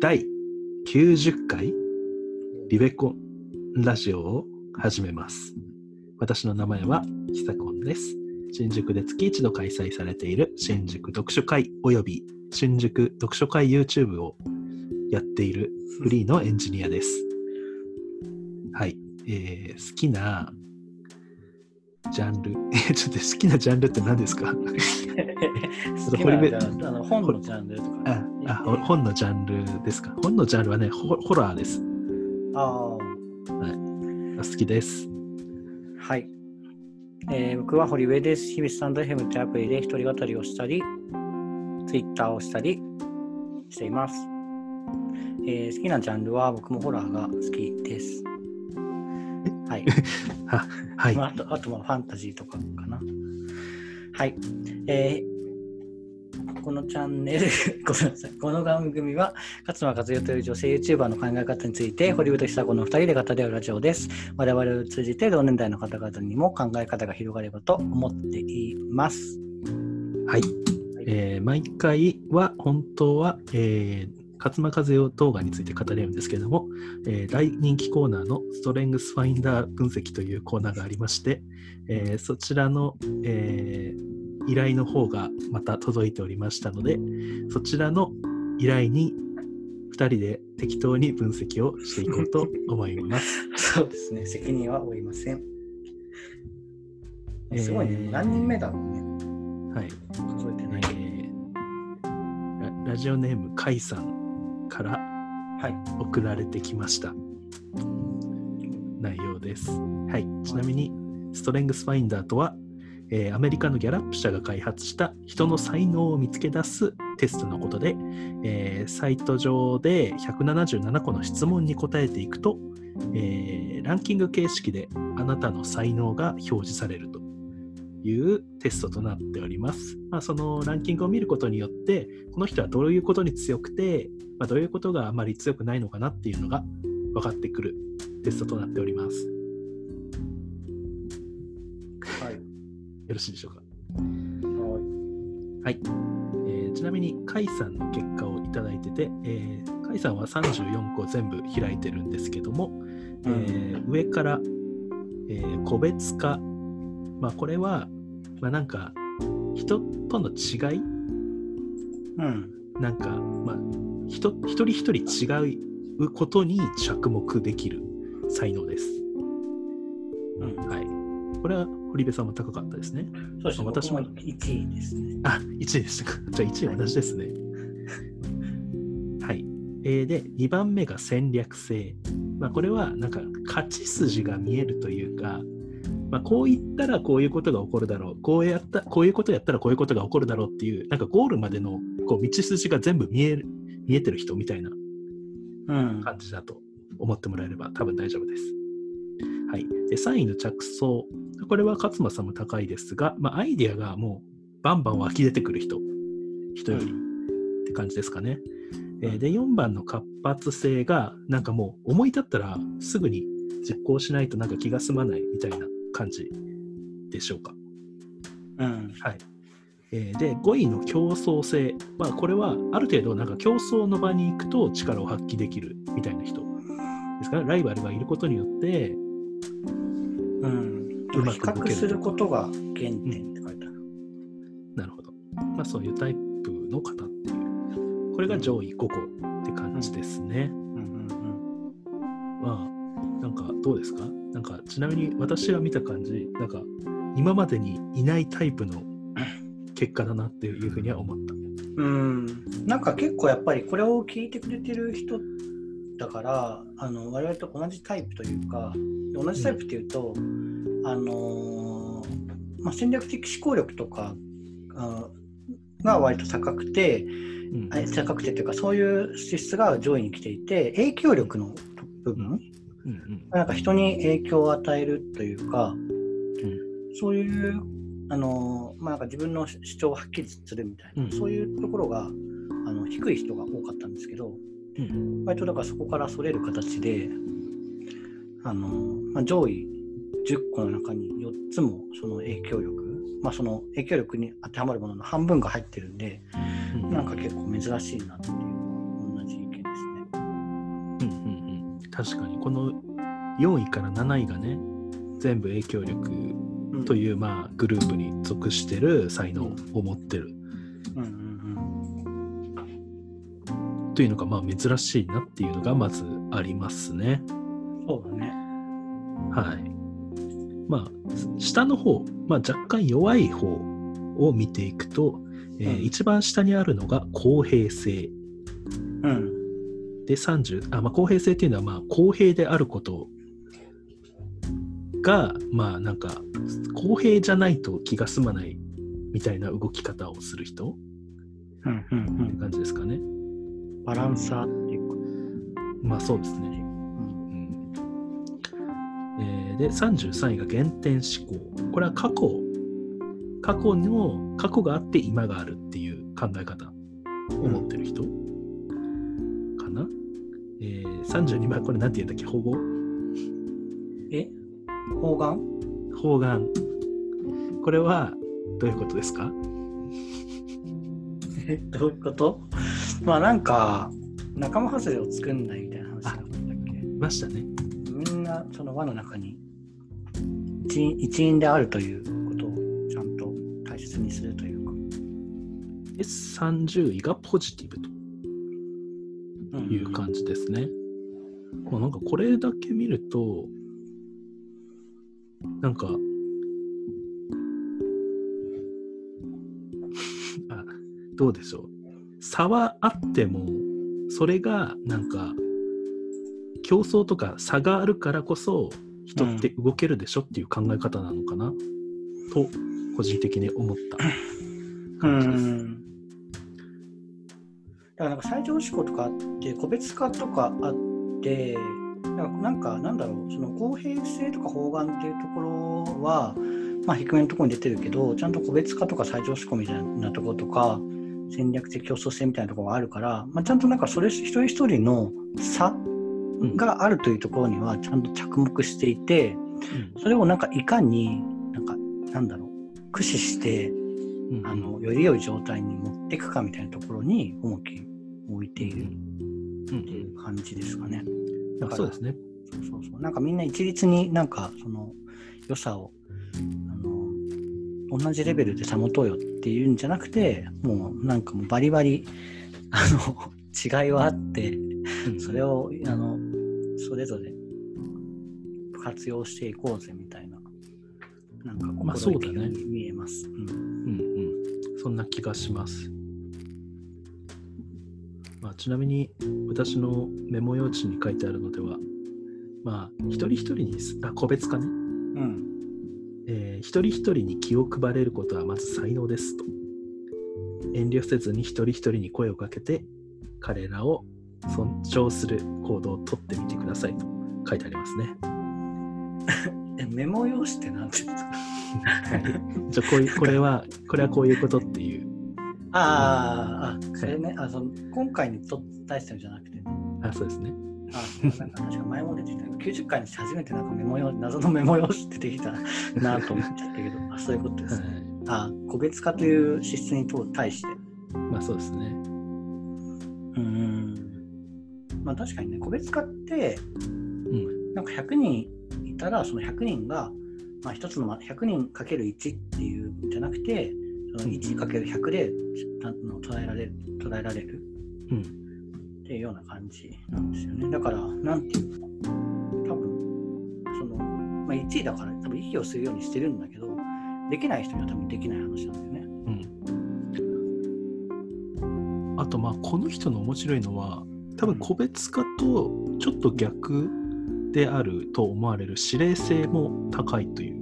第90回リベコンラジオを始めます。私の名前は久コンです。新宿で月一度開催されている新宿読書会および新宿読書会 YouTube をやっているフリーのエンジニアです。はい。えー好きなジャンル、え ちょっと好きなジャンルって何ですか？好きな堀部じゃああの本のジャンルとか。本のジャンルですか？本のジャンルはね、ホホラーです。あ好きです。ーはい、えー僕は堀部です。日々スタンド FM ってアプリで一人語りをしたり、Twitter をしたりしています。えー好きなジャンルは僕もホラーが好きです。はい。は はい。まあ、あと、あとまあファンタジーとかかな。はい。えーこのチャンネル、ごめんなさい。この番組は、勝間和代という女性 YouTuber の考え方について、堀部と久子の2人で語り合うラジオです。我々を通じて同年代の方々にも考え方が広がればと思っています。はい。えー毎回は本当は、えー勝間和代動画について語れるんですけれども、えー大人気コーナーのストレングスファインダー分析というコーナーがありまして、えーそちらの、えー依頼の方がまた届いておりましたので、そちらの依頼に2人で適当に分析をしていこうと思います。そうですね。責任は負いません。えーすごいね。何人目だろうね。はい。数えてない。えーララジオネームカイさんからはい。送られてきました内容です。はい、ちなみにストレングスファインダーとは、えーアメリカのギャラップ社が開発した人の才能を見つけ出すテストのことで、えーサイト上で177個の質問に答えていくと、えーランキング形式であなたの才能が表示されるというテストとなっております。まあ、そのランキングを見ることによって、この人はどういうことに強くて、まあ、どういうことがあまり強くないのかなっていうのが分かってくるテストとなっております。ろしいでしょうか。はいはい。えーちなみに、甲斐さんの結果をいただいてて、えー、甲斐さんは34個全部開いてるんですけども、えー上から、えー個別化、まあ、これは、まあ、なんか人との違い？うん。なんか、まあ、人一人一人違うことに着目できる才能です。うん。はい。これは堀部さんも高かったですね。そうですね。私も私も1位ですね。あ、1位でしたか。じゃあ1位同じですね。はい。えーで、2番目が戦略性。まあ、これはなんか勝ち筋が見えるというか、まあ、こう言ったらこういうことが起こるだろう、こうやったこういうことやったらこういうことが起こるだろうっていう、なんかゴールまでのこう道筋が全部見える見えてる人みたいなうん。感じだと思ってもらえれば多分大丈夫です。はい。で、3位の着想。これは勝間さんも高いですが、まあ、アイディアがもうバンバン湧き出てくる人、人よりって感じですかね。えーで、4番の活発性が、なんかもう思い立ったらすぐに実行しないとなんか気が済まないみたいな感じでしょうか。うん。はい。えーで、5位の競争性。まあ、これはある程度、なんか競争の場に行くと力を発揮できるみたいな人ですから、ライバルがいることによって、うん。うま比較することが原点って書いてある。なるほど。まあ、そういうタイプの方っていう。これが上位5個って感じですね。うんうんまあ、なんかどうですか？なんか、ちなみに私が見た感じ、なんか、今までにいないタイプの結果だなっていうふうには思った。うん。うん。なんか結構やっぱりこれを聞いてくれてる人だから、あの我々と同じタイプというか、同じタイプっていうと、あのーまあ、戦略的思考力とかあが割と高くて、うん。あ高くてというか、そういう資質が上位に来ていて、影響力の部分、うんうん。なんか人に影響を与えるというか、そういうあの、まあ、なんか自分の主張をはっきりするみたいな、うん。そういうところがあの低い人が多かったんですけど、うん。割とだからそこからそれる形で、あのまあ、上位10個の中に4つもその影響力、まあ、その影響力に当てはまるものの半分が入ってるんで、うん。なんか結構珍しいなっていうのは同じ意見ですね。確かにこの4位から7位がね全部影響力うん。という、まあ、グループに属してる才能を持ってる。うんうん。というのがまあ珍しいなっていうのがまずありますね。うん。そうだね。はい。まあ下の方、まあ、若干弱い方を見ていくと、えーうん一番下にあるのが公平性うん。で30あ、まあ、公平性っていうのはまあ公平であることがまあなんか公平じゃないと気が済まないみたいな動き方をする人うんうんって感じですかね。うん。バランサーっていうか。まあそうですね。で33位が原点思考。これは過去。過去の過去があって今があるっていう考え方。を持ってる人、かな、えー、32番これなんて言うんだっけ？保護え？方眼？方眼。これはどういうことですか？えどういうこと？まあなんか仲間外れを作んないみたいな話なかったっけ？いましたね。みんなその輪の中に一員一員であるということをちゃんと大切にするというか。で30位がポジティブという感じですね。まあ、なんかこれだけ見ると、なんか、あどうでしょう。差はあっても、それがなんか、競争とか差があるからこそ、人って動けるでしょっていう考え方なのかな、と、個人的に思ったう感じです。ん。だからなんか最上志向とかあって個別化とかあってなんかなんかなんだろう。その公平性とか方眼っていうところは、まあ、低めのところに出てるけどちゃんと個別化とか最上志向みたいなところとか戦略的競争性みたいなところがあるから、まあ、ちゃんとなんかそれ一人一人の差があるというところにはちゃんと着目していてうん。それをなんかいかになんかなんだろう駆使してうん。あのより良い状態に持っていくかみたいなところに重きを置いているうん。っていう感じですかね。だからあそうですね。そうそうそう。なんかみんな一律になんかその良さをあの同じレベルで保とうよっていうんじゃなくてもうなんかもうバリバリあの 違いはあってうんそれをあのそれぞれ活用していこうぜみたいな。なんかまあそうだね。心意気に見えます。うん。うんうん、そんな気がします。まあ、ちなみに私のメモ用紙に書いてあるのでは、まあ、一人一人にすあ個別化ね、うん。えー一人一人に気を配れることはまず才能ですと。遠慮せずに一人一人に声をかけて、彼らを尊重する行動をとってみてくださいと書いてありますね。えメモ用紙って何て言うんですか？じゃあこういうこれは、これはこういうことっていう。あーあ、それね、あその今回にと対してのじゃなくて、ね、あ、そうですね。あなんか確か前も出てきた90回にして初めてなんかメモ用謎のメモ用紙ってできたなと思っちゃったけど、あそういうことですね。はい。あ個別化という資質に対して。まあそうですね。うん。まあ確かにね、個別化って、うん。なんか100人いたら、その100人が、まあ、一つのま100人かける1っていうんじゃなくて、その1かける100で捉えられる捉えられるうん。っていうような感じなんですよね。だから、なんていうの多分、その、まあ、1位だから多分息を吸うようにしてるんだけど、できない人には多分できない話なんだよね。うん。あとまあこの人の面白いのは多分個別化とちょっと逆であると思われる指令性も高いという。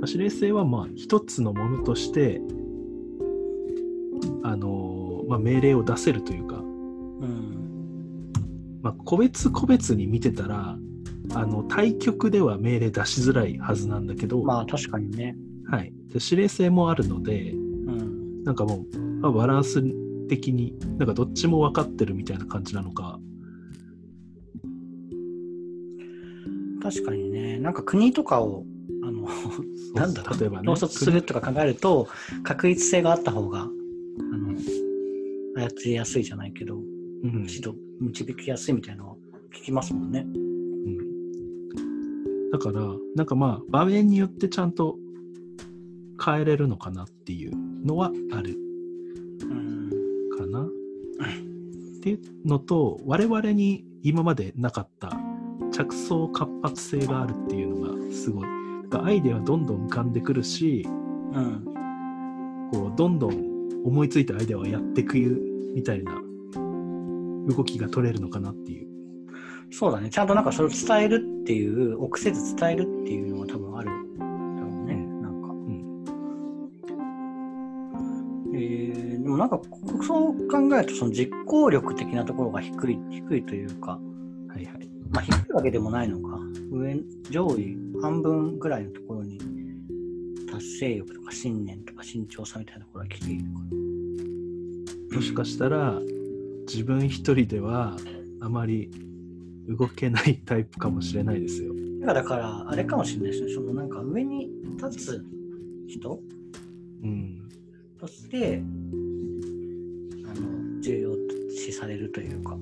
まあ指令性はまあ一つのものとしてあのまあ、命令を出せるというか、うん。まあ、個別個別に見てたらあの対局では命令出しづらいはずなんだけど、まあ確かにね。はい、で指令性もあるのでうん。なんかもう、まあ、バランス的になんかどっちも分かってるみたいな感じなのか、確かにね、なんか国とかを、あの、なんだろう。例えばね。統率するとか考えると、確一性があった方が、あの、操りやすいじゃないけど、うん。指導、導きやすいみたいなのは聞きますもんね。だから、なんかまあ、場面によってちゃんと変えれるのかなっていうのはあるっていうのと、我々に今までなかった着想活発性があるっていうのがすごい。アイデアはどんどん浮かんでくるし、うん。こうどんどん思いついたアイデアはやってくみたいな動きが取れるのかなっていう。そうだね。ちゃんとなんかそれを伝えるっていう、臆せず伝えるもなんかそう考えるとその実行力的なところが低い低いというか、はいはい。まあ、低いわけでもないのか上上位半分ぐらいのところに達成欲とか信念とか慎重さみたいなところが来ているかもしかしたら自分一人ではあまり動けないタイプかもしれないですよ。らだからあれかもしれないですねそのなんか上に立つ人うん。としてされるというか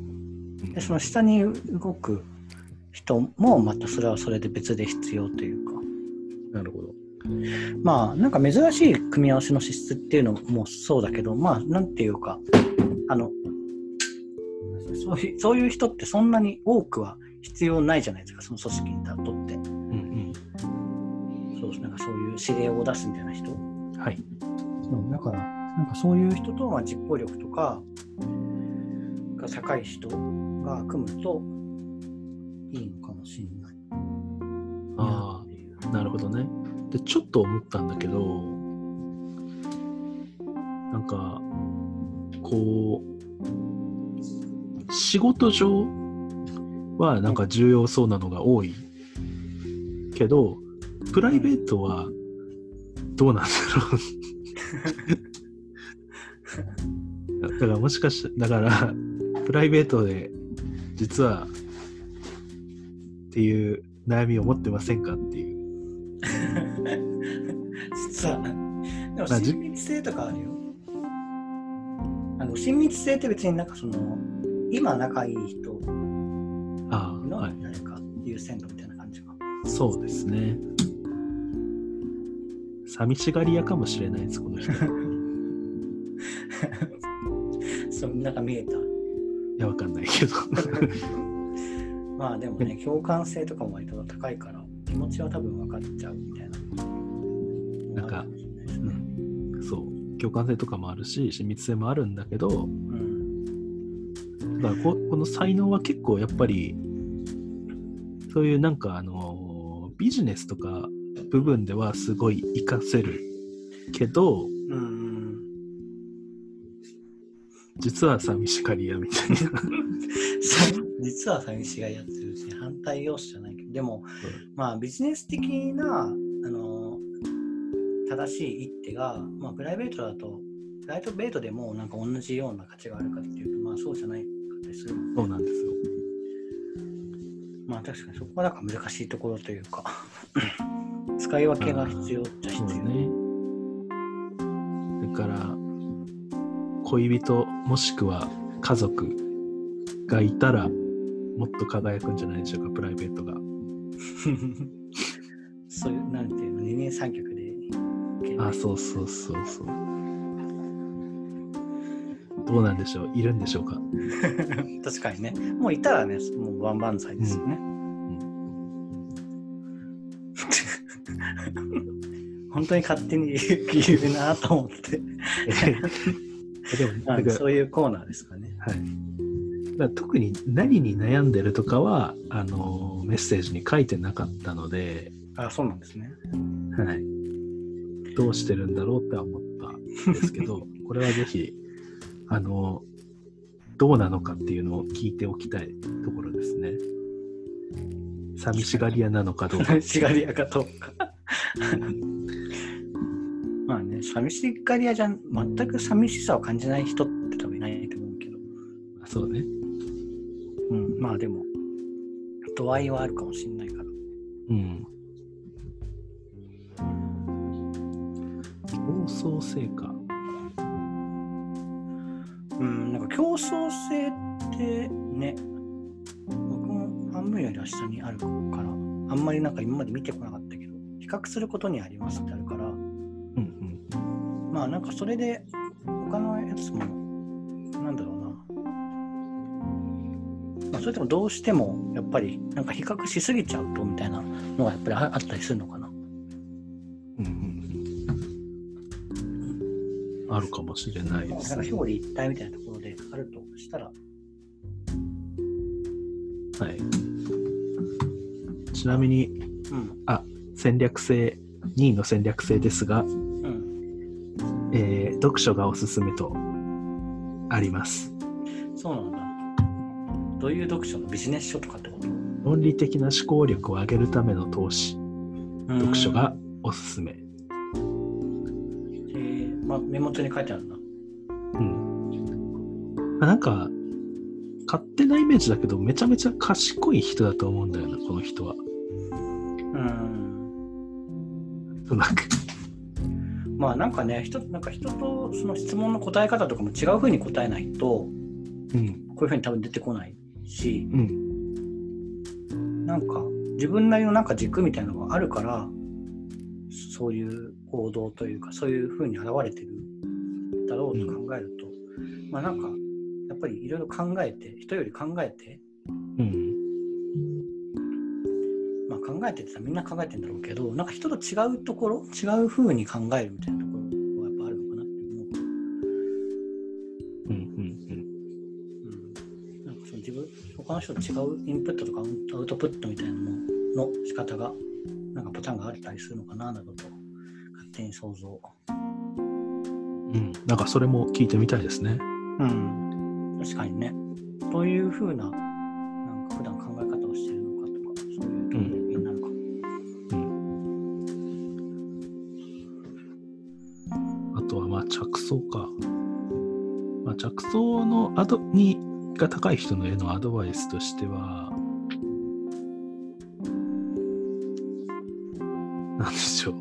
でその下に動く人もまたそれはそれで別で必要というかなるほど。まあなんか珍しい組み合わせの資質っていうのもそうだけどまあなんていうかあのそういうそういう人ってそんなに多くは必要ないじゃないですかその組織にとってうんそうなんかそういう指令を出すみたいな人うん。はい。そうだからなんかそういう人とまあ実行力とかが高い人が組むといいのかもしれない。ああ、なるほどね。で、ちょっと思ったんだけど、なんか、こう、仕事上はなんか重要そうなのが多いけど、プライベートはどうなんだろう。だからもしかして、だから、プライベートで実はっていう悩みを持ってませんかっていう。実はでも親密性とかあるよあの親密性って別になんかその今仲いい人のはい。誰か優先度みたいな感じか、そうですね。寂しがり屋かもしれないです、この人。い そうなんか見えたや、わかんないけど。まあでもね共感性とかも割と高いから気持ちは多分分かっちゃうみたいななんかあるもしれないですねそう。共感性とかもあるし、親密性もあるんだけど、うんだからここの才能は結構やっぱり、そういうなんかあの、ビジネスとか部分ではすごい活かせるけど、うん実は寂しがり屋みたいな。実は寂しがりやってるし反対要素じゃないけどでも、まあビジネス的なあの正しい一手が、まあ、プライベートだとプライベートでもなんか同じような価値があるかっていうとまあそうじゃないかったりするもんそうなんですよ。まあ確かにそこはなんか難しいところというか 使い分けが必要っちゃ必要ね。だから、恋人もしくは家族がいたら、もっと輝くんじゃないでしょうか、プライベートが。そういうなんていうの二人三脚で。あ、そうそうそうそう。どうなんでしょういるんでしょうか？確かにね。もういたらねもう万々歳ですよね、本当に勝手に言うなと思ってでも、まあなんかそういうコーナーですかねはい。だから特に何に悩んでるとかは、あの、メッセージに書いてなかったので、あそうなんですねはい。どうしてるんだろうって思ったんですけど、これはぜひ、あの、どうなのかっていうのを聞いておきたいところですね。寂しがり屋なのかどうか。しがり屋かどうか まあね寂しがり屋じゃん全く寂しさを感じない人って多分いないと思うけど、そうね。うん、まあでも度合いはあるかもしれないからうん。競争性か。うん、なんか競争性ってね、僕も半分よりは下にあるから、あんまりなんか今まで見てこなかったけど、比較することにありますってあるから。まあなんかそれで他のやつも、なんだろうな。まあ、それでもどうしてもやっぱりなんか比較しすぎちゃうとみたいなのがやっぱりああったりするのかな。うんうんうん。あるかもしれないでなんすね。か表裏一体みたいなところであるとしたら、はい。ちなみに、うん、戦略性、2位の戦略性ですが、読書がおすすめとあります？そうなんだ。どういう読書のビジネス書とかってこと？論理的な思考力を上げるための投資、読書がおすすめ。えーまあ、メモ帳に書いてあるんだ。うん。あなんか、勝手なイメージだけど、めちゃめちゃ賢い人だと思うんだよな、この人は。うん。なんか、まあなんかね、人なんか人とその質問の答え方とかも違う風に答えないと、うん、こういう風に多分出てこないし、うん、なんか自分なりのなんか軸みたいなのがあるから、そういう行動というか、そういう風に現れてるだろうと考えると、まあなんか、やっぱりいろいろ考えて、人より考えて、うん、えてってみんな考えてんだろうけどなんか人と違うところ違う風に考えるみたいなところはやっぱあるのかなって思う、うん、うん、うん、なんかその自分他の人と違うインプットとかアウトプットみたいなのの仕方がなんかパターンがあったりするのかななどと勝手に想像。うん。うん、なんかそれも聞いてみたいですね。うん。確かにね。どういう風なな着想か。まあ、着想のアドにが高い人のへのアドバイスとしては、なんでしょう。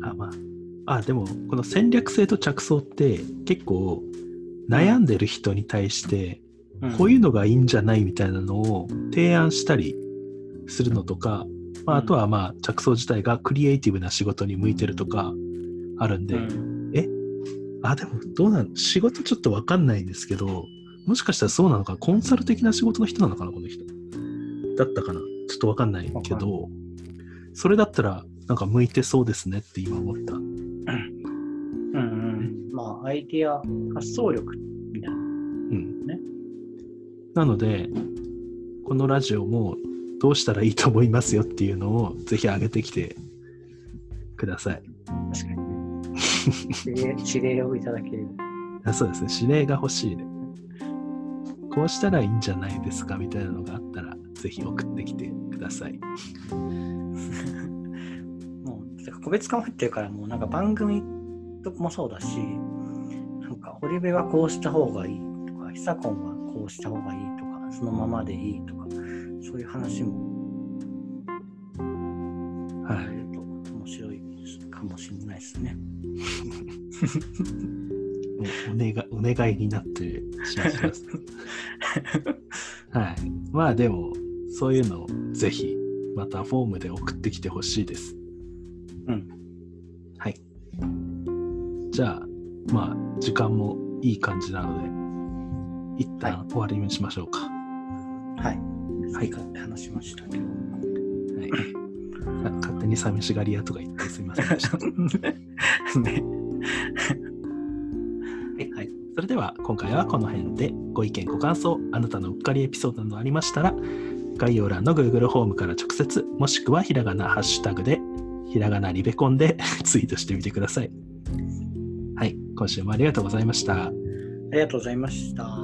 あ、まあ。あ、でも、この戦略性と着想って結構悩んでる人に対して、こういうのがいいんじゃないみたいなのを提案したりするのとか、まあ、あとはまあ着想自体がクリエイティブな仕事に向いてるとかあるんで、うんあ、でもどうなん仕事ちょっとわかんないんですけど、もしかしたらそうなのか、コンサル的な仕事の人なのかな、この人。だったかなちょっとわかんないけど、それだったらなんか向いてそうですねって今思った。うんうん、まあ、アイディア、発想力みたいな。うん。ねなので、このラジオもどうしたらいいと思いますよっていうのをぜひ上げてきてください。確かにね。指令 指令をいただける。あそうですね、指令が欲しいね。こうしたらいいんじゃないですかみたいなのがあったら、ぜひ送ってきてください。もう、個別化も入ってるから、もうなんか番組ともそうだし、なんか、堀部はこうした方がいいとか、久子はこうした方がいいとか、そのままでいいとか、そういう話もはい。面白いかもしれないですね。お願いお願いになってしまいます。はい。まあでも、そういうのをぜひ、またフォームで送ってきてほしいです。うん。はい。じゃあ、まあ、時間もいい感じなので、一旦終わりにしましょうか。はい。はい。って話しましたけど。はい。勝手に寂しがり屋とか言ってすみませんでした。ね。はい。それでは今回はこの辺でご意見ご感想あなたのうっかりエピソードなどありましたら概要欄の Google ホームから直接もしくはひらがなハッシュタグでひらがなリベコンでツイートしてみてください。はい、今週もありがとうございました。ありがとうございました。